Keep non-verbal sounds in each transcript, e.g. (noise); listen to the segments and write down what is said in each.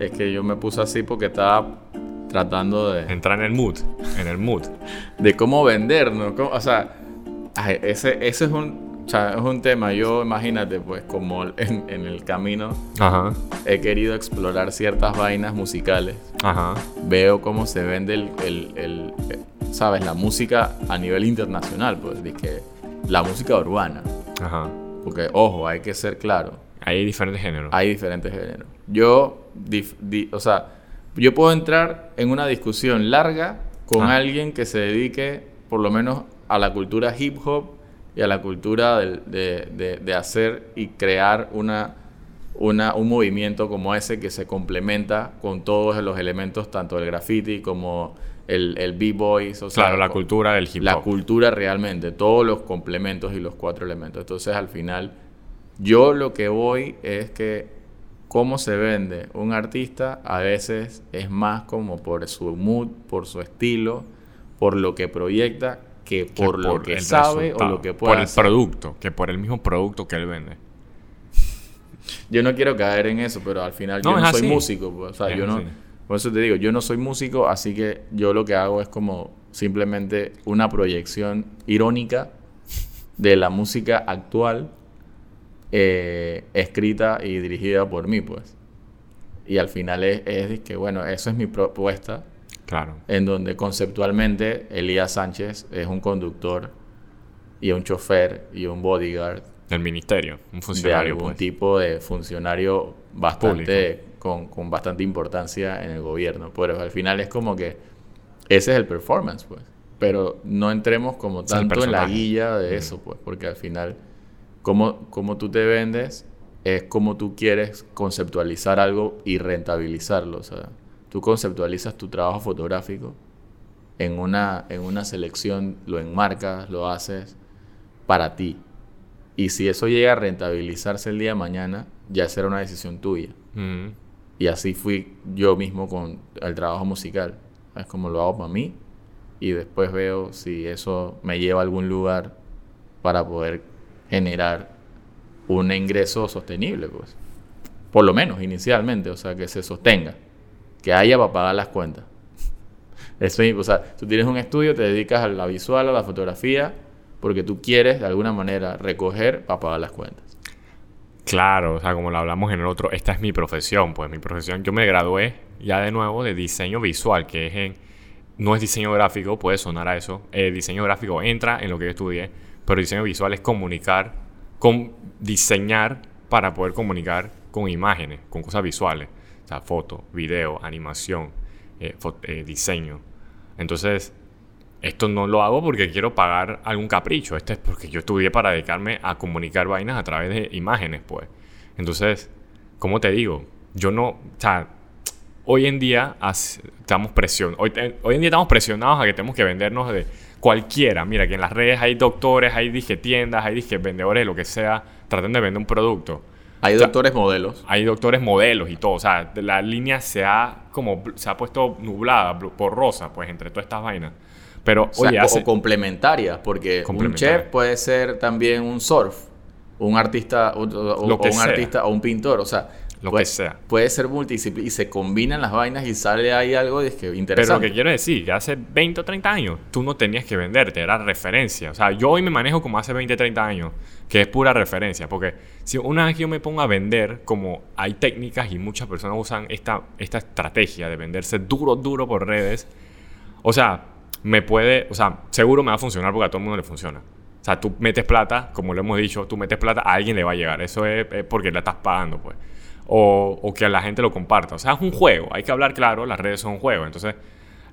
es que yo me puse así porque estaba tratando de... Entrar en el mood, en el mood. (laughs) De cómo vender, ¿no? Cómo- o sea, ese, ese es un... O sea, es un tema, yo imagínate, pues como en, en el camino Ajá, he querido explorar ciertas vainas musicales. ajá. Veo cómo se vende el, el- el- ¿sabes? La música a nivel internacional, pues, de que la música urbana. Ajá. Porque, ojo, hay que ser claro, Hay diferentes géneros. hay diferentes géneros. Yo, dif- di- o sea, yo puedo entrar en una discusión larga con Ah. alguien que se dedique, por lo menos, a la cultura hip hop y a la cultura de, de- de hacer y crear una, una, un movimiento como ese que se complementa con todos los elementos, tanto el graffiti como el, el b-boys. O sea, claro, la cultura del hip la hop. cultura realmente, todos los complementos y los cuatro elementos. Entonces, al final, yo lo que voy es que cómo se vende un artista a veces es más como por su mood, por su estilo, por lo que proyecta, que que por, lo que sabe o lo que puede Por el hacer. producto, que por el mismo producto que él vende. Yo no quiero caer en eso, pero al final No, yo no soy músico. pues, o sea, Es yo no, así. por eso te digo, yo no soy músico, así que yo lo que hago es como simplemente una proyección irónica de la música actual eh, escrita y dirigida por mí, pues. Y al final es, es que, bueno, eso es mi propuesta, Claro. en donde conceptualmente Elías Sánchez es un conductor y un chofer y un bodyguard Del ministerio, un de funcionario, algún pues. tipo de funcionario bastante con, con bastante importancia en el gobierno. Pero al final es como que ese es el performance, pues. Pero no entremos como tanto en la guilla de Mm. eso, pues, porque al final, como, como tú te vendes, es como tú quieres conceptualizar algo y rentabilizarlo. O sea, tú conceptualizas tu trabajo fotográfico en una, en una selección, lo enmarcas, lo haces para ti. Y si eso llega a rentabilizarse el día de mañana, ya será una decisión tuya. Mm. Y así fui yo mismo con el trabajo musical. Es como lo hago para mí y después veo si eso me lleva a algún lugar para poder generar un ingreso sostenible, pues. Por lo menos inicialmente, o sea, que se sostenga, que haya para pagar las cuentas. (laughs) Eso, o sea, tú tienes un estudio, te dedicas a la visual, a la fotografía, porque tú quieres de alguna manera recoger para pagar las cuentas. Claro, o sea, como lo hablamos en el otro, esta es mi profesión, pues mi profesión, yo me gradué ya de nuevo de diseño visual, que es en, no es diseño gráfico, puede sonar a eso, eh, diseño gráfico entra en lo que yo estudié, pero diseño visual es comunicar, con, diseñar para poder comunicar con imágenes, con cosas visuales, o sea, foto, video, animación, eh, eh, diseño. Entonces, esto no lo hago porque quiero pagar algún capricho. Esto es porque yo estudié para dedicarme a comunicar vainas a través de imágenes, pues. Entonces, ¿cómo te digo? Yo no, o sea, hoy en día estamos presion hoy, hoy en día estamos presionados a que tenemos que vendernos de cualquiera. Mira, que en las redes hay doctores, hay disque tiendas, hay disque vendedores, lo que sea, tratando de vender un producto. Hay O sea, doctores modelos. hay doctores modelos y todo. O sea, la línea se ha como se ha puesto nublada, blu- borrosa, pues, entre todas estas vainas. Pero, O sea, oye, hace... o complementarias, porque un chef puede ser también un surf, un artista, o, o- Lo o que un sea. artista o un pintor, o sea, Lo puede, que sea. puede ser multidisciplinario y se combinan las vainas y sale ahí algo de que Pero lo interesante. que quiero decir, que hace 20 o 30 años tú no tenías que venderte, era referencia. O sea, yo hoy me manejo como hace 20 o 30 años, que es pura referencia. Porque si una vez que yo me pongo a vender, como hay técnicas y muchas personas usan esta, esta estrategia de venderse duro, duro por redes, o sea, me puede, o sea, seguro me va a funcionar porque a todo el mundo le funciona. O sea, tú metes plata, como lo hemos dicho, tú metes plata, a alguien le va a llegar. Eso es, es porque la estás pagando, pues. O, o que la gente lo comparta. O sea, es un juego. Hay que hablar claro, las redes son un juego. Entonces,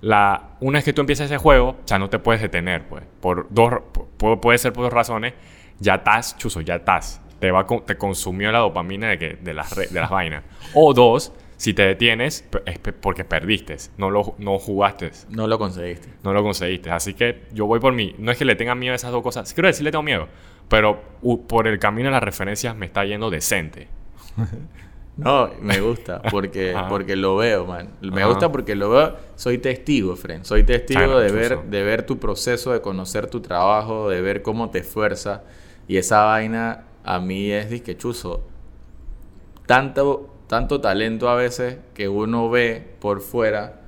la, una vez que tú empiezas ese juego, ya no te puedes detener, pues. Por dos, pu- puede ser por dos razones. Ya estás, chuzo, ya estás. Te, va, te consumió la dopamina de, que, de, las, re- de las vainas. O dos, si te detienes, es porque perdiste. No, lo, no jugaste. No lo conseguiste. No lo conseguiste. Así que yo voy por mí. No es que le tenga miedo a esas dos cosas. Quiero decir, le tengo miedo. Pero por el camino de las referencias me está yendo decente. (laughs) No, me gusta porque, (laughs) porque lo veo, man. Me gusta porque lo veo. Soy testigo, friend. Soy testigo Claro, de ver, de ver tu proceso, de conocer tu trabajo, de ver cómo te esfuerzas. Y esa vaina a mí es disque chuzo. Tanto tanto talento a veces que uno ve por fuera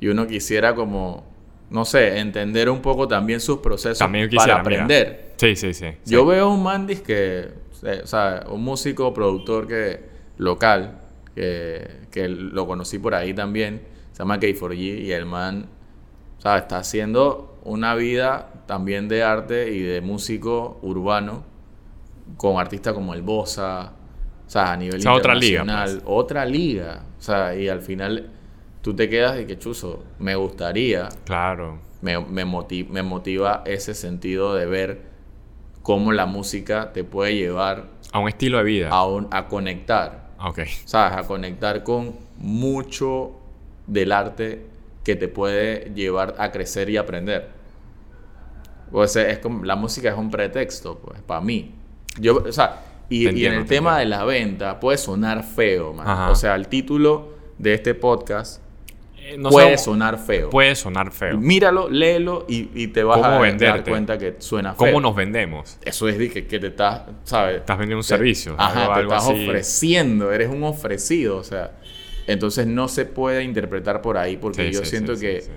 y uno quisiera como, no sé, entender un poco también sus procesos También para aprender. Sí, sí, sí. sí. Yo veo un Mandis que, eh, o sea, un músico, productor que local, que, que lo conocí por ahí también, se llama K4G y el man, sea, está haciendo una vida también de arte y de músico urbano con artistas como el Bossa, o sea, a nivel O sea, otra liga, internacional, otra liga, o sea, y al final tú te quedas y que chuzo, me gustaría Claro. me, me, moti- me motiva ese sentido de ver cómo la música te puede llevar A un estilo de vida. a, un- a conectar, Ok. ¿sabes? A conectar con mucho del arte que te puede llevar a crecer y aprender. Pues es como, la música es un pretexto, pues, para mí. Yo, o sea, y, en el te tema de la venta puede sonar feo, man. Ajá. O sea, el título de este podcast no puede sonar feo. Puede sonar feo. Míralo, léelo y, y te vas ¿Cómo a dar cuenta que suena feo. ¿Cómo nos vendemos? Eso es de que, que te estás, ¿sabes? Estás vendiendo un Te- servicio. Ajá, algo- te algo estás así. ofreciendo, eres un ofrecido, o sea. Entonces no se puede interpretar por ahí porque Sí, yo sí, siento sí, que. Es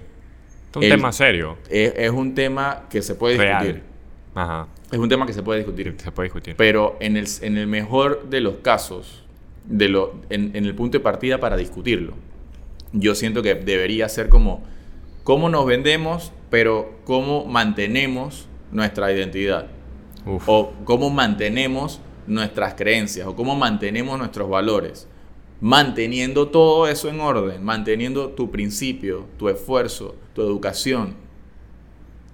un el- tema serio. Es, es un tema que se puede Real. discutir. Ajá. Es un tema que se puede discutir. Se puede discutir. Pero en el, en el mejor de los casos, de lo, en, en el punto de partida para discutirlo, yo siento que debería ser como cómo nos vendemos, pero cómo mantenemos nuestra identidad. Uf. O cómo mantenemos nuestras creencias, o cómo mantenemos nuestros valores. Manteniendo todo eso en orden, manteniendo tu principio, tu esfuerzo, tu educación,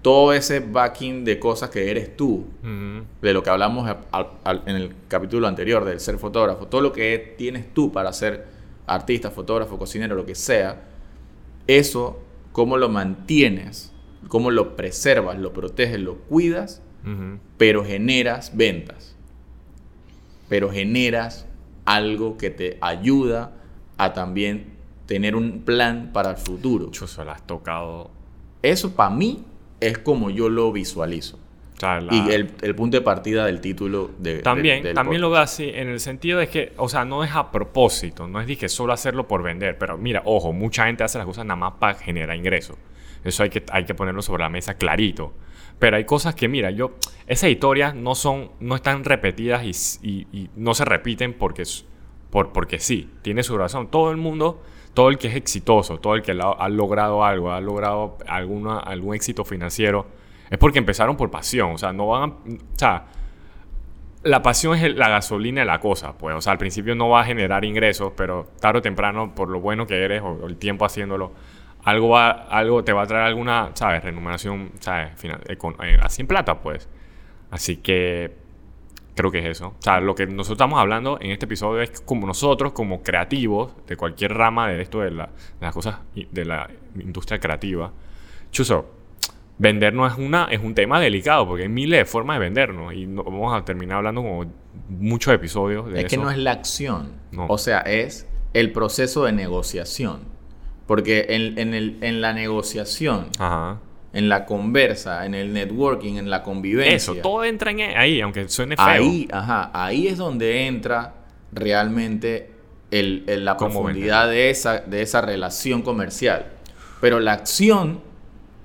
todo ese backing de cosas que eres tú, de lo que hablamos a- en el capítulo anterior, del ser fotógrafo, todo lo que tienes tú para ser artista, fotógrafo, cocinero, lo que sea, eso, cómo lo mantienes, cómo lo preservas, lo proteges, lo cuidas, pero generas ventas. Pero generas algo que te ayuda a también tener un plan para el futuro. Chuzo, la has tocado. Eso para mí es como yo lo visualizo. O sea, la- Y el, el punto de partida del título de, También, de- del también lo veo así en el sentido de que, o sea, no es a propósito, no es de que solo hacerlo por vender, pero mira, ojo, mucha gente hace las cosas nada más para generar ingresos. Eso hay que, hay que ponerlo sobre la mesa clarito. Pero hay cosas que, mira, yo, esas historias no son, no están repetidas y, y- y no se repiten porque, por, porque sí, tiene su razón. Todo el mundo, todo el que es exitoso, todo el que la- ha logrado algo, ha logrado alguna, algún éxito financiero, es porque empezaron por pasión. O sea, no van a, o sea, la pasión es la gasolina de la cosa, pues. O sea, al principio no va a generar ingresos, pero tarde o temprano, por lo bueno que eres o, el tiempo haciéndolo, algo, va, algo te va a traer alguna, ¿sabes? Remuneración, ¿sabes? Econ- eh, así en plata, pues. Así que creo que es eso. O sea, lo que nosotros estamos hablando en este episodio es como nosotros, como creativos de cualquier rama de esto, de, la- de las cosas, de la industria creativa, Chuso, vendernos es, una, es un tema delicado porque hay miles de formas de vendernos y no- vamos a terminar hablando como muchos episodios de Es que no es la acción. No. O sea, es el proceso de negociación. Porque en, en el- en la negociación, Ajá. en la conversa, en el networking, en la convivencia. Eso, todo entra en ahí, aunque suene feo. Ahí, ajá, ahí es donde entra realmente el, el- la profundidad de esa, de esa relación comercial. Pero la acción,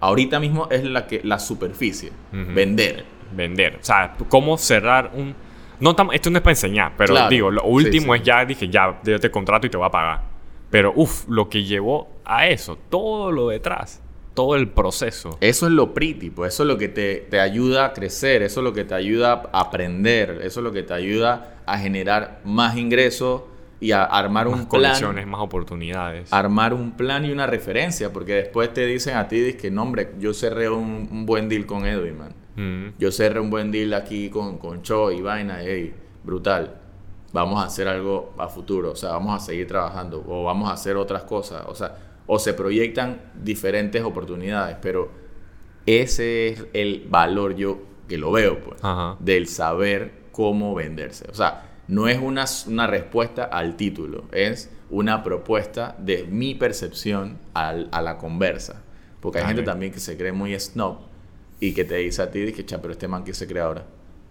ahorita mismo, es la, que, la superficie. Vender. Vender. O sea, cómo cerrar un... No esto no es para enseñar, pero Claro. digo, lo Sí, último sí. es ya, dije, ya, yo te contrato y te voy a pagar. Pero, uff, lo que llevó a eso, todo lo detrás, todo el proceso. Eso es lo pretty, pues eso es lo que te, te ayuda a crecer, eso es lo que te ayuda a aprender, eso es lo que te ayuda a generar más ingresos y a armar Más un plan. más oportunidades. Armar un plan y una referencia, porque después te dicen a ti, que no, hombre, yo cerré un, un buen deal con Edwin, man. Mm. Yo cerré un buen deal aquí con, con Cho y vaina, ey, brutal. Vamos a hacer algo a futuro, o sea, vamos a seguir trabajando o vamos a hacer otras cosas, o sea, o se proyectan diferentes oportunidades, pero ese es el valor yo que lo veo, pues, Ajá. del saber cómo venderse. O sea, no es una, una respuesta al título, es una propuesta de mi percepción al- a la conversa. Porque hay Dale. gente también que se cree muy snob y que te dice a ti, que, pero este man que se cree ahora.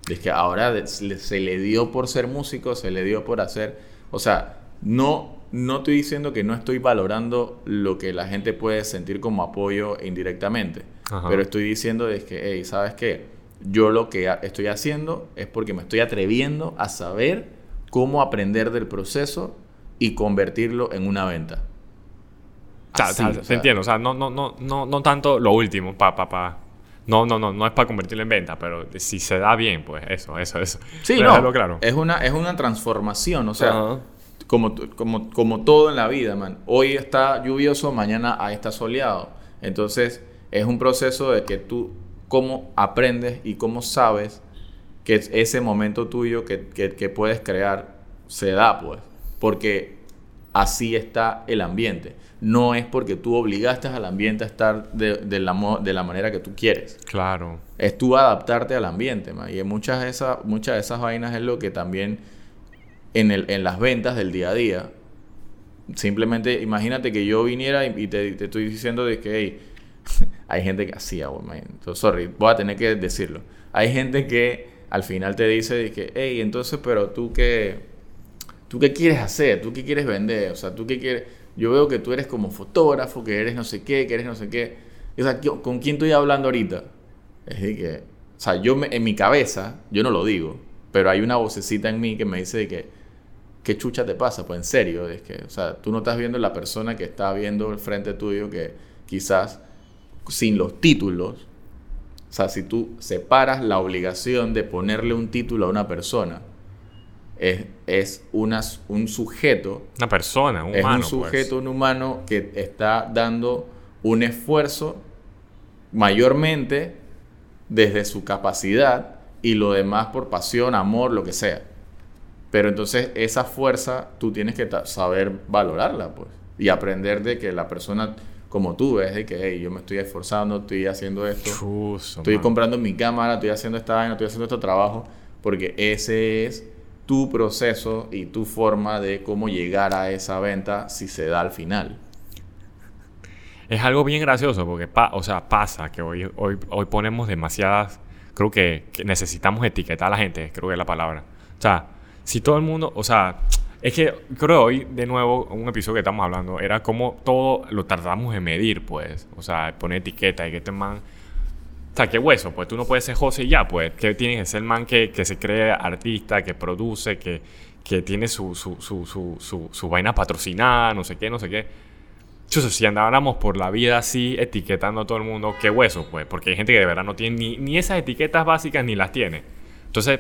Es que ahora se le- se le dio por ser músico, se le dio por hacer... O sea, no, no estoy diciendo que no estoy valorando lo que la gente puede sentir como apoyo indirectamente. Ajá. Pero estoy diciendo es que, hey, ¿sabes qué? Yo lo que estoy haciendo es porque me estoy atreviendo a saber cómo aprender del proceso y convertirlo en una venta. Así, o sea, te entiendo. O sea, no, no, no, no, no tanto lo último, pa, pa, pa. No, no, no, no es para convertirlo en venta, pero si se da bien, pues eso, eso, eso. Sí, Pero no. claro. Es una, es una transformación, o sea, como, como, como todo en la vida, man. Hoy está lluvioso, mañana ahí está soleado. Entonces, es un proceso de que tú, cómo aprendes y cómo sabes que es- ese momento tuyo que, que- que puedes crear se da, pues. Porque así está el ambiente. No es porque tú obligaste al ambiente a estar de, de la, de la manera que tú quieres Claro. es tú adaptarte al ambiente, man. Y en muchas de esas, muchas de esas vainas es lo que también en, el, en las ventas del día a día. Simplemente imagínate que yo viniera y, y te, te estoy diciendo de que hey, (laughs) hay gente que hacía. Entonces, sorry, voy a tener que decirlo. Hay gente que al final te dice que, hey, entonces, pero tú qué, tú qué quieres hacer, tú qué quieres vender, o sea, tú qué quieres. Yo veo que tú eres como fotógrafo, que eres no sé qué, que eres no sé qué. O sea, ¿qui- ¿con quién estoy hablando ahorita? Que, o sea, yo en mi cabeza, yo no lo digo, pero hay una vocecita en mí que me dice de que, ¿qué chucha te pasa? Pues en serio, es que, o sea, tú no estás viendo la persona que está viendo el frente tuyo que quizás sin los títulos, o sea, si tú separas la obligación de ponerle un título a una persona, es, es una, un sujeto Una persona, un es humano. un sujeto, pues. un humano que está dando un esfuerzo mayormente desde su capacidad y lo demás por pasión, amor, lo que sea. Pero entonces esa fuerza tú tienes que saber valorarla, pues. Y aprender de que la persona como tú ves, de que hey, yo me estoy esforzando, estoy haciendo esto, estoy comprando mi cámara, estoy haciendo esta vaina, estoy haciendo este trabajo, porque ese es tu proceso y tu forma de cómo llegar a esa venta si se da al final. Es algo bien gracioso porque, pa- o sea, pasa que hoy, hoy, hoy ponemos demasiadas. Creo que, que necesitamos etiquetar a la gente, creo que es la palabra. O sea, si todo el mundo. O sea, es que creo que hoy, de nuevo, un episodio que estamos hablando era como todo lo tratamos de medir, pues. O sea, poner etiqueta y que este man. O sea, qué hueso, pues tú no puedes ser José y ya, pues. Que tienes que ser el man que, que se cree artista, que produce, que, que tiene su, su, su, su, su, vaina patrocinada, no sé qué, no sé qué. Chuzo, si andáramos por la vida así etiquetando a todo el mundo, qué hueso, pues, porque hay gente que de verdad no tiene ni, ni esas etiquetas básicas ni las tiene. Entonces,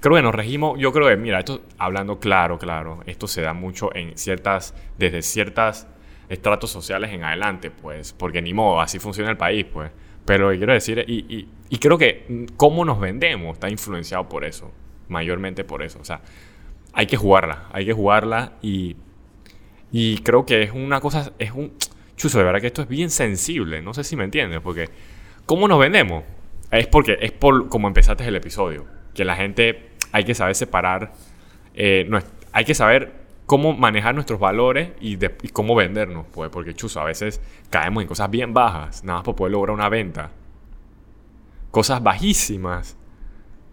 creo que nos regimos, yo creo que, mira, esto, hablando claro, claro, esto se da mucho en ciertas, desde ciertas estratos sociales en adelante, pues, porque ni modo, así funciona el país, pues. Pero quiero decir, y, y creo que mm, cómo nos vendemos está influenciado por eso, mayormente por eso, o sea, hay que jugarla, hay que jugarla y y creo que es una cosa, es un... Chuzo, de verdad que esto es bien sensible, no sé si me entiendes, porque ¿cómo nos vendemos? Es porque es por como empezaste el episodio, que la gente hay que saber separar, eh, nues- hay que saber cómo manejar nuestros valores y, de- y cómo vendernos, pues, porque chuzo, a veces caemos en cosas bien bajas, nada más para poder lograr una venta. Cosas bajísimas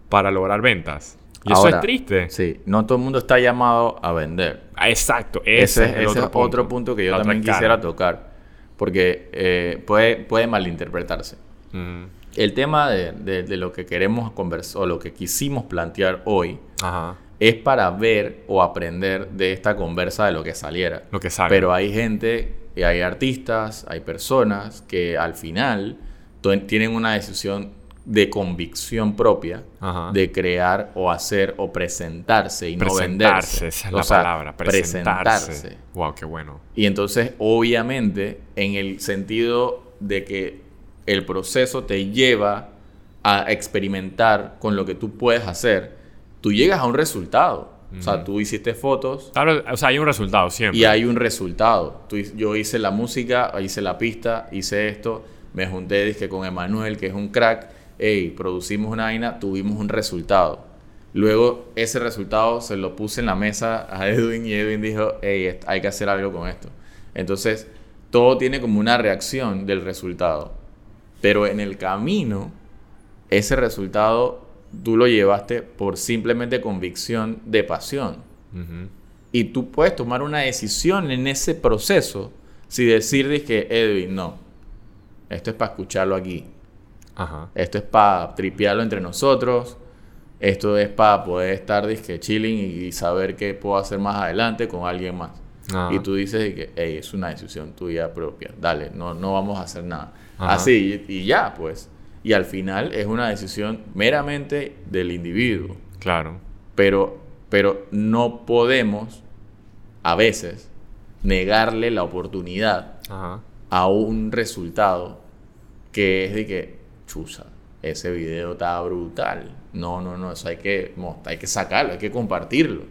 para lograr ventas. Y eso es triste. Sí, no todo el mundo está llamado a vender. Ah, Exacto, ese, Ese, es el ese otro, punto. otro punto que yo La también quisiera tocar, porque eh, puede, puede malinterpretarse. El tema de, de- de lo que queremos conversar o lo que quisimos plantear hoy Ajá. es para ver o aprender de esta conversa de lo que saliera. Lo que sale. Pero hay gente, y hay artistas, hay personas que al final tienen una decisión de convicción propia Ajá. de crear o hacer o presentarse y no presentarse, venderse. esa es O la sea, palabra. Presentarse. presentarse. Wow, qué bueno. Y entonces, obviamente, en el sentido de que el proceso te lleva a experimentar con lo que tú puedes hacer, tú llegas a un resultado. O sea, tú hiciste fotos Claro, o sea, hay un resultado siempre. y hay un resultado. Tú yo hice la música, hice la pista, hice esto, me junté dizque, con Emanuel, que es un crack, hey, producimos una vaina, tuvimos un resultado. Luego ese resultado se lo puse en la mesa a (laughs) Edwin y Edwin dijo, hey, hay que hacer algo con esto. Entonces, todo tiene como una reacción del resultado. Pero en el camino, ese resultado tú lo llevaste por simplemente convicción de pasión. Y tú puedes tomar una decisión en ese proceso si decir que Edwin, no, esto es para escucharlo aquí. Ajá. Esto es para tripearlo entre nosotros. Esto es para poder estar disque chilling y saber qué puedo hacer más adelante con alguien más. Ajá. Y tú dices que "Ey, es una decisión tuya propia. Dale, no, no vamos a hacer nada. Ajá. Así, y, y ya, pues. Y al final es una decisión meramente del individuo. Claro. Pero, pero no podemos, a veces, negarle la oportunidad Ajá. a un resultado que es de que, chusa, ese video está brutal. No, no, no, eso hay que, hay que sacarlo, hay que compartirlo.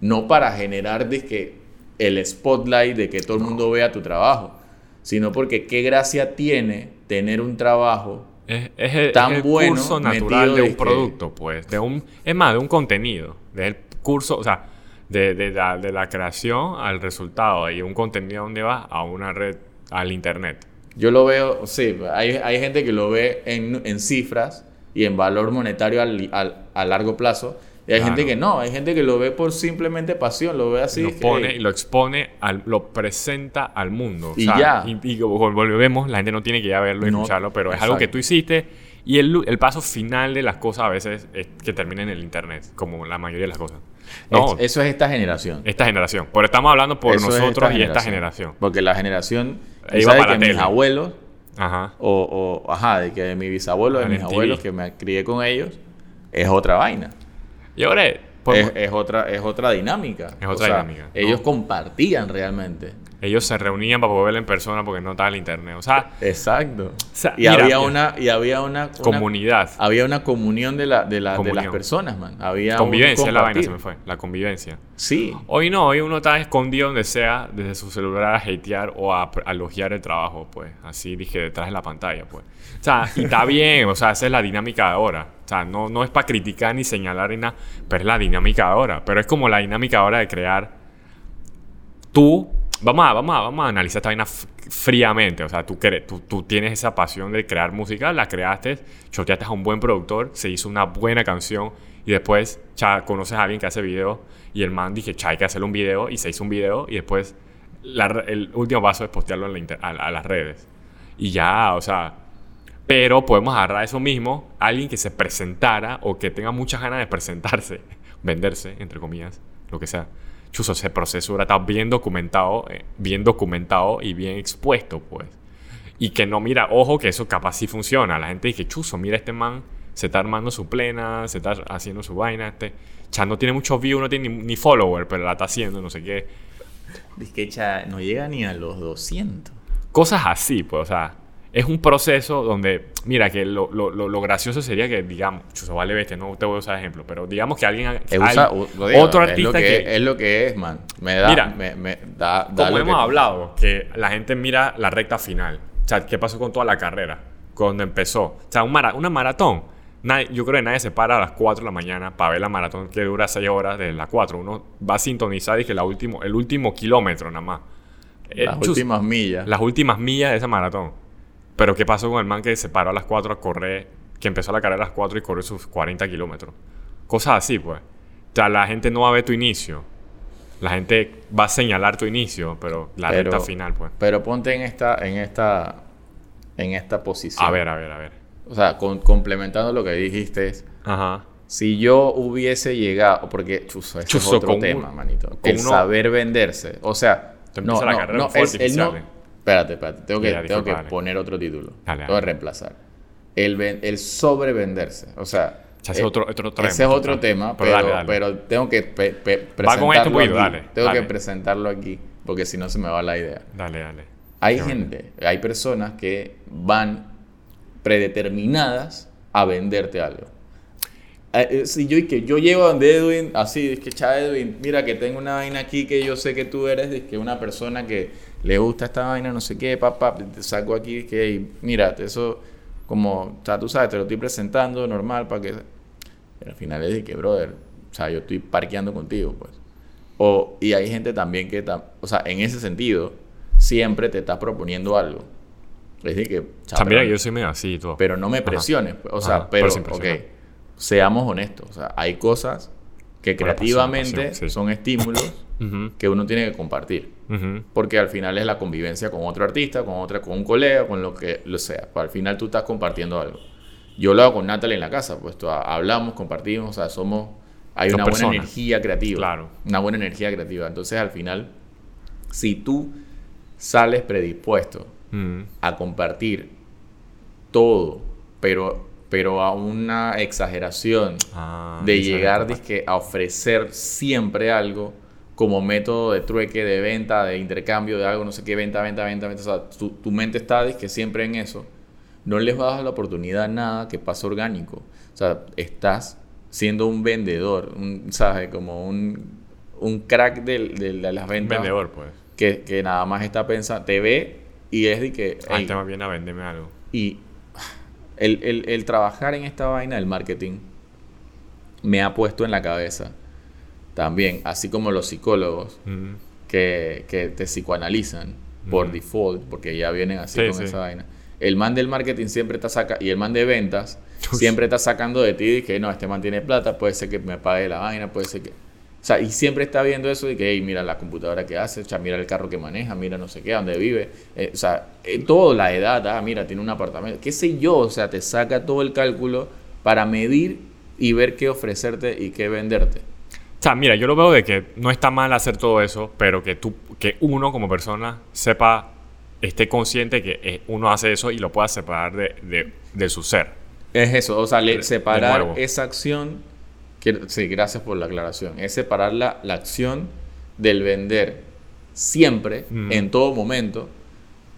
No para generar dizque, el spotlight de que todo el mundo vea tu trabajo, sino porque qué gracia tiene tener un trabajo Es, es el, Tan es el bueno curso natural de un que- producto, pues. De un, es más, de un contenido. Del curso, o sea, de, de la, de la creación al resultado. Y un contenido donde va a una red, al internet. Yo lo veo, sí, hay, hay gente que lo ve en, en cifras y en valor monetario al- al- a largo plazo. Y hay Claro. gente que no, hay gente que lo ve por simplemente pasión, lo ve así. lo pone "Ey, y lo expone, al, lo presenta al mundo. O Y sea, ya. Y, volvemos, la gente no tiene que ir a verlo y No, escucharlo, pero es algo que tú hiciste. Y el, el paso final de las cosas a veces es que termina en el internet, como la mayoría de las cosas. No, es- eso es esta generación. esta generación. Pero estamos hablando por Eso es nosotros y esta generación. Porque la generación. tú Iba para que mis abuelos, Ajá. o, o, ajá, de que de mi bisabuelo, de mis abuelos, que me crié con ellos, es otra vaina. Y ahora, por- Es, es otra, es otra dinámica. Es otra dinámica, Ellos compartían realmente. ellos se reunían para poder verlo en persona porque no estaba el internet. O sea, Exacto. sea, y, mira, había una, y había una, una- comunidad. había una comunión de, la, de, la, de las personas, man. Había Convivencia es la vaina, se me fue. La convivencia. Sí. Hoy no, hoy uno está escondido donde sea, desde su celular a hatear o a, a elogiar el trabajo, pues. Así dije, detrás de la pantalla, pues. O sea, y está bien, o sea, esa es la dinámica de ahora. O sea, no, no es para criticar ni señalar ni nada, pero es la dinámica ahora. Pero es como la dinámica ahora de crear. Tú, vamos a, vamos a, vamos a analizar esta vaina fríamente. O sea, tú, tú, tú tienes esa pasión de crear música, la creaste, choteaste a un buen productor, se hizo una buena canción y después cha, conoces a alguien que hace video y el man dije, cha, hay que hacerle un video y se hizo un video y después el último paso es postearlo en la a, a las redes. Y ya, o sea, pero podemos agarrar eso mismo, alguien que se presentara o que tenga muchas ganas de presentarse, (laughs) venderse, entre comillas, lo que sea. Chuso, ese proceso ahora está bien documentado, eh, bien documentado y bien expuesto, pues. Y que no, mira, ojo que eso capaz sí funciona. La gente dice, chuso, mira este man, se está armando su plena, se está haciendo su vaina, este. Ya no tiene muchos views, no tiene ni, ni follower, pero la está haciendo, no sé qué. Es que cha, no llega ni a los 200. Cosas así, pues, o sea, es un proceso donde, mira, que lo, lo, lo, lo gracioso sería que, digamos, chuso, vale bestia, no te voy a usar ejemplo, pero digamos que alguien, Eh, usa- digo, otro es lo artista que, que, es lo que es, man. Me da, Mira, me, me da, da como hemos que- hablado, que la gente mira la recta final, o sea, ¿qué pasó con toda la carrera? Cuando empezó, o sea, un mara- una maratón, nadie- yo creo que nadie se para a las 4 de la mañana para ver la maratón que dura 6 horas de las 4, uno va a sintonizar y que la último, el último kilómetro nada más. Eh, Las chus- últimas millas. las últimas millas de esa maratón. Pero ¿qué pasó con el man que se paró a las 4 a correr, que empezó la carrera a las 4 y corrió sus 40 kilómetros? Cosas así, pues. O sea, la gente no va a ver tu inicio. La gente va a señalar tu inicio, pero la Pero- recta final, pues. Pero ponte en esta, en esta, en esta posición. A ver, a ver, a ver. O sea, con- complementando lo que dijiste es, Ajá. si yo hubiese llegado, porque chuzo, ese Chuzo, es otro tema, un- manito. El uno- saber venderse. O sea, Te no, la no, carrera no, él- él no-. Espérate, espérate, tengo que, tengo que poner otro título. Dale, Tengo que reemplazar. El, el sobrevenderse. O sea, ese eh, otro- otro tema, ese es otro otro tema. Pero pero, dale, dale. pero tengo que pe- pe- Va con presentarlo esto aquí. tengo que presentarlo aquí, porque si no se me va la idea. Dale, dale. Hay Qué bueno. gente, hay personas que van predeterminadas a venderte algo. Eh, eh, Si yo, que yo llego donde Edwin, así, es que cha Edwin, mira que tengo una vaina aquí que yo sé que tú eres, es que una persona que le gusta esta vaina, no sé qué, papá, te saco aquí, es que, y mira, eso, como, o sea, tú sabes, te lo estoy presentando normal para que. Pero al final es de que, brother, o sea, yo estoy parqueando contigo, pues. O, y hay gente también que, o sea, en ese sentido, siempre te está proponiendo algo. Es decir, que, sea, mira, pero- yo soy medio así y todo. pero no me presiones. pues. O sea, Ajá, pero pero, ok. Seamos honestos. O sea, hay cosas que pasión, creativamente pasión, sí. son estímulos (coughs) que uno tiene que compartir. Porque al final es la convivencia con otro artista, con otra, con un colega, con lo que lo sea. Pues al final tú estás compartiendo algo. Yo lo hago con Natalie en la casa, pues tú- hablamos, compartimos, o sea, somos... Hay una personas. buena energía creativa. Claro. Una buena energía creativa. Entonces al final, si tú sales predispuesto Mm, a compartir todo, pero, pero a una exageración ah, de llegar dizque, a ofrecer siempre algo como método de trueque, de venta, de intercambio de algo, no sé qué, venta, venta, venta, venta. O sea, tu, tu mente está dizque, siempre en eso. No les vas a dar la oportunidad a nada que pase orgánico. O sea, estás siendo un vendedor, un, ¿sabes? Como un, un crack del- de, de las Un ventas. vendedor, pues. Que, que nada más está pensando, te ve y es de que... Ah, "Ey, este más viene a venderme algo. y el, el- el trabajar en esta vaina del marketing me ha puesto en la cabeza también, así como los psicólogos Mm, que, que te psicoanalizan por default, porque ya vienen así Sí, con sí. esa vaina. El man del marketing siempre está sacando, y el man de ventas Uy. siempre está sacando de ti que no, este man tiene plata, puede ser que me pague la vaina, puede ser que... O sea, y siempre está viendo eso de que, hey, mira la computadora que hace, o sea, mira el carro que maneja, mira no sé qué, dónde vive. Eh, o sea, eh, todo, la edad, ah, mira, tiene un apartamento, qué sé yo, o sea, te saca todo el cálculo para medir y ver qué ofrecerte y qué venderte. O sea, mira, yo lo veo de que no está mal hacer todo eso, pero que tú, que uno como persona sepa, esté consciente que eh, uno hace eso y lo pueda separar de, de, de su ser. Es eso, o sea, le- separar esa acción, sí, gracias por la aclaración, es separar la, la acción del vender siempre, Mm. en todo momento,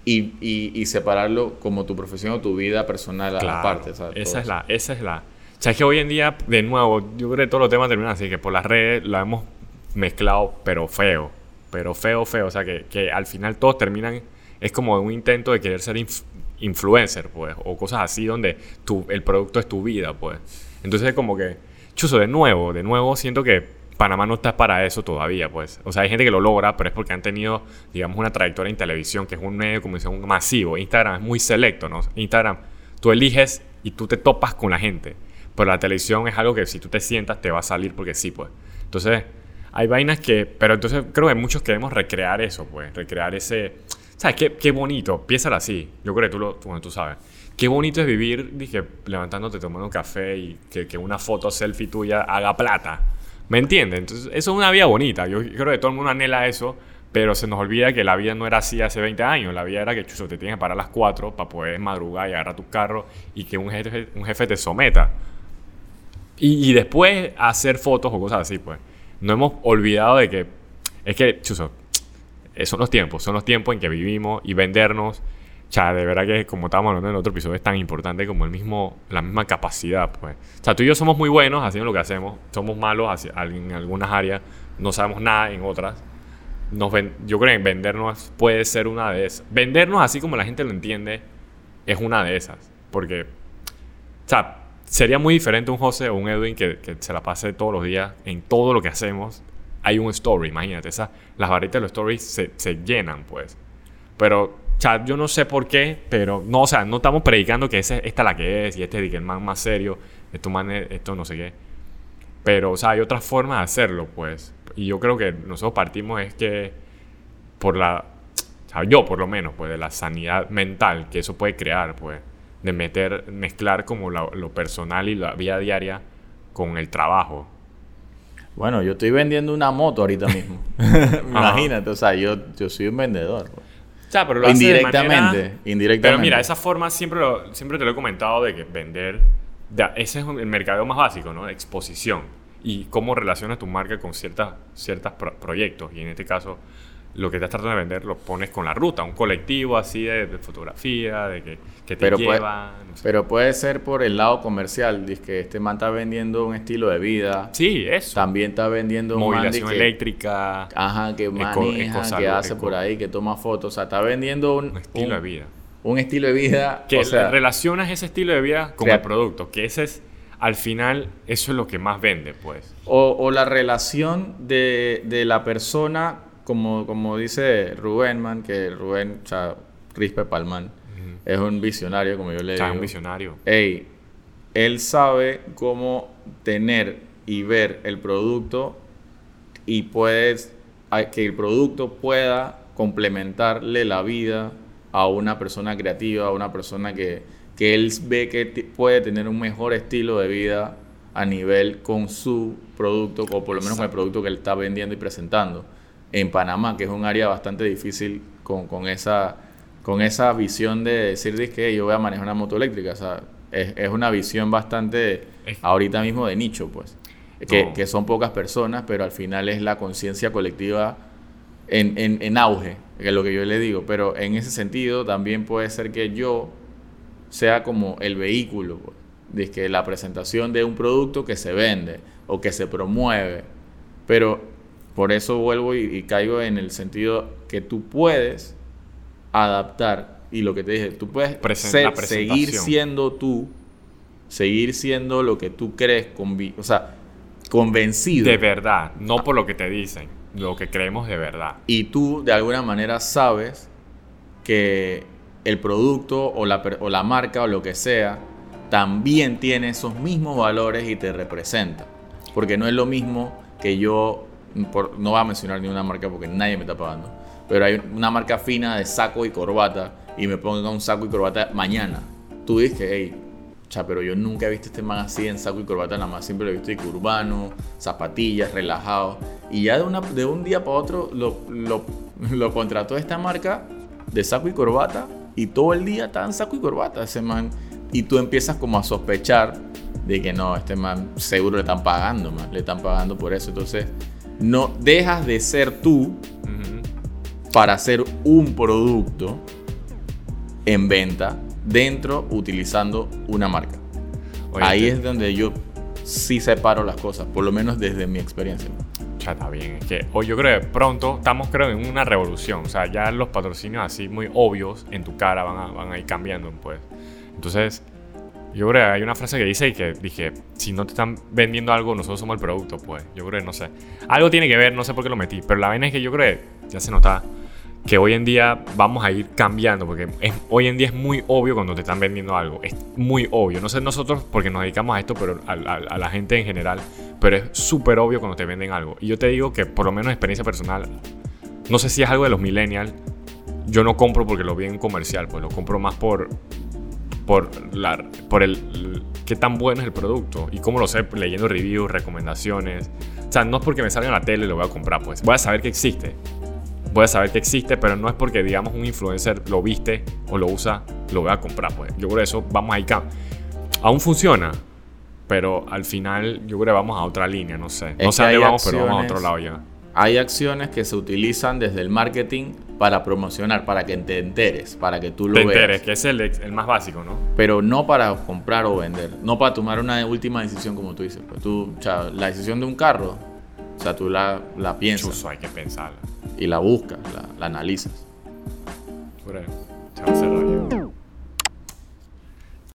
y, y- y separarlo como tu profesión o tu vida personal Claro, aparte. todo esa es la, esa es la. O sea, es que hoy en día, de nuevo, yo creo que todos los temas terminan así, que por las redes lo hemos mezclado, pero feo. Pero feo, feo. O sea, que, que al final todos terminan, es como un intento de querer ser inf- influencer, pues, o cosas así donde tu, el producto es tu vida, pues. Entonces, como que, chuzo, de nuevo, de nuevo, siento que Panamá no está para eso todavía, pues. O sea, hay gente que lo logra, pero es porque han tenido, digamos, una trayectoria en televisión, que es un medio de comunicación masivo. Instagram es muy selecto, ¿no? Instagram, tú eliges y tú te topas con la gente. Pero la televisión es algo que si tú te sientas te va a salir porque sí, pues. Entonces, hay vainas que... Pero entonces creo que muchos queremos recrear eso, pues. Recrear ese... ¿Sabes? Qué, qué bonito. Piénsalo así. Yo creo que tú lo bueno, tú sabes. Qué bonito es vivir, dije, levantándote, tomando un café y que, una foto selfie tuya haga plata. ¿Me entiendes? Entonces, eso es una vida bonita. Yo creo que todo el mundo anhela eso, pero se nos olvida que la vida no era así hace 20 años. La vida era que chuzo, te tienes que parar a las 4 para poder madrugar y agarrar tu carro y que un jefe, un jefe te someta. Y, y después hacer fotos o cosas así, pues. No hemos olvidado de que. Es que, chuzo, eh, son los tiempos, son los tiempos en que vivimos y vendernos. O sea, de verdad que como estábamos hablando en el otro episodio, es tan importante como el mismo, la misma capacidad, pues. O sea, tú y yo somos muy buenos haciendo lo que hacemos, somos malos en algunas áreas, no sabemos nada en otras. Nos ven- yo creo que vendernos puede ser una de esas. Vendernos así como la gente lo entiende es una de esas. Porque, o sea, sería muy diferente un José o un Edwin que, que se la pase todos los días en todo lo que hacemos. Hay un story, imagínate. Esa, las barritas de los stories se, se llenan, pues. Pero, o sea, yo no sé por qué, pero no, o sea, no estamos predicando que ese, esta es la que es y este es el man más serio, esto, man es- esto no sé qué. Pero, o sea, hay otras formas de hacerlo, pues. Y yo creo que nosotros partimos es que por la, o sea, yo por lo menos, pues, de la sanidad mental que eso puede crear, pues, de meter, mezclar como la- lo personal y la vida diaria con el trabajo. Bueno, yo estoy vendiendo una moto ahorita mismo. (laughs) (laughs) Imagínate, o sea, yo, yo soy un vendedor. pues. Pero lo hace de Indirectamente, manera- indirectamente. Pero mira, esa forma siempre, lo- siempre te lo he comentado de que vender, de- ese es el mercadeo más básico, ¿no? Exposición. Y cómo relacionas tu marca con ciertas ciertos proyectos. Y en este caso, lo que estás tratando de vender lo pones con la ruta, un colectivo así de, de fotografía, de que, que te Pero puede- lleva. no sé. Pero puede ser por el lado comercial, dice que este man está vendiendo un estilo de vida, sí, eso. también está vendiendo un man que, eléctrica, ajá, que maneja, ecosalud, que hace eco- por ahí, que toma fotos, o sea, está vendiendo un, un estilo un- de vida. un estilo de vida, Que o sea, relacionas ese estilo de vida con el producto, que ese es, al final, eso es lo que más vende, pues. o, o la relación de, de la persona, como, como dice Rubén, man, que Rubén, o sea, Rispe Palman, es un visionario, como yo le O sea, digo. un visionario. Ey, él sabe cómo tener y ver el producto y puedes que el producto pueda complementarle la vida a una persona creativa, a una persona que, que él ve que puede tener un mejor estilo de vida a nivel con su producto o por lo menos con el producto que él está vendiendo y presentando en Panamá, que es un área bastante difícil con, con esa, con esa visión de decir que yo voy a manejar una moto eléctrica. O sea, es, es una visión bastante ahorita mismo de nicho, pues. Que, que, son pocas personas, pero al final es la conciencia colectiva en, en, en, auge, que es lo que yo le digo. Pero en ese sentido también puede ser que yo sea como el vehículo, pues, de que la presentación de un producto que se vende o que se promueve. Pero por eso vuelvo y, caigo en el sentido que tú puedes adaptar y lo que te dije, tú puedes seguir siendo tú, seguir siendo lo que tú crees, o sea, convencido. De verdad, no por lo que te dicen, lo que creemos de verdad. Y tú de alguna manera sabes que el producto o la, o la marca o lo que sea también tiene esos mismos valores y te representa. Porque no es lo mismo que yo no va a mencionar ni una marca porque nadie me está pagando, pero hay una marca fina de saco y corbata y me pongo un saco y corbata mañana. Tú dices, hey, cha, pero yo nunca he visto este man así en saco y corbata, nada más siempre lo he visto urbano, zapatillas, relajado. Y ya de, una, de un día para otro lo, lo, lo contrató esta marca de saco y corbata y todo el día está en saco y corbata ese man. Y tú empiezas como a sospechar de que no, este man seguro le están pagando, man, le están pagando por eso. Entonces, no dejas de ser tú para hacer un producto en venta dentro utilizando una marca. Ahí es donde yo sí separo las cosas, por lo menos desde mi experiencia. Ya está bien, es que hoy yo creo que pronto estamos creo en una revolución, o sea, ya los patrocinios así muy obvios en tu cara van a, van a ir cambiando, pues. Entonces, yo creo que hay una frase que dice que dije, si no te están vendiendo algo, nosotros somos el producto, pues. Yo creo que no sé. Algo tiene que ver, no sé por qué lo metí, pero la vaina es que yo creo que ya se nota que hoy en día vamos a ir cambiando, porque hoy en día es muy obvio cuando te están vendiendo algo, es muy obvio, no sé nosotros porque nos dedicamos a esto, pero a, a la gente en general, pero es súper obvio cuando te venden algo. Y yo te digo que por lo menos experiencia personal, no sé si es algo de los millennials, yo no compro porque lo vi en comercial, pues lo compro más por, por, la, por el, qué tan bueno es el producto y cómo lo sé leyendo reviews, recomendaciones. O sea, no es porque me salga en la tele y lo voy a comprar, pues. Voy a saber que existe. Voy a saber que existe, pero no es porque, digamos, un influencer lo viste o lo usa, lo voy a comprar, pues. Yo creo que eso vamos ahí. Aún funciona, pero al final yo creo que vamos a otra línea, no sé. no sé a dónde vamos, pero vamos a otro lado ya. Hay acciones que se utilizan desde el marketing para promocionar, para que te enteres, para que tú lo te veas. enteres, que es el, el, más básico, ¿no? Pero no para comprar o vender, no para tomar una última decisión como tú dices. Pues tú, o sea, la decisión de un carro, o sea, tú la, la piensas. Chuso, hay que pensarla. Y la buscas, la, la analizas. Chao,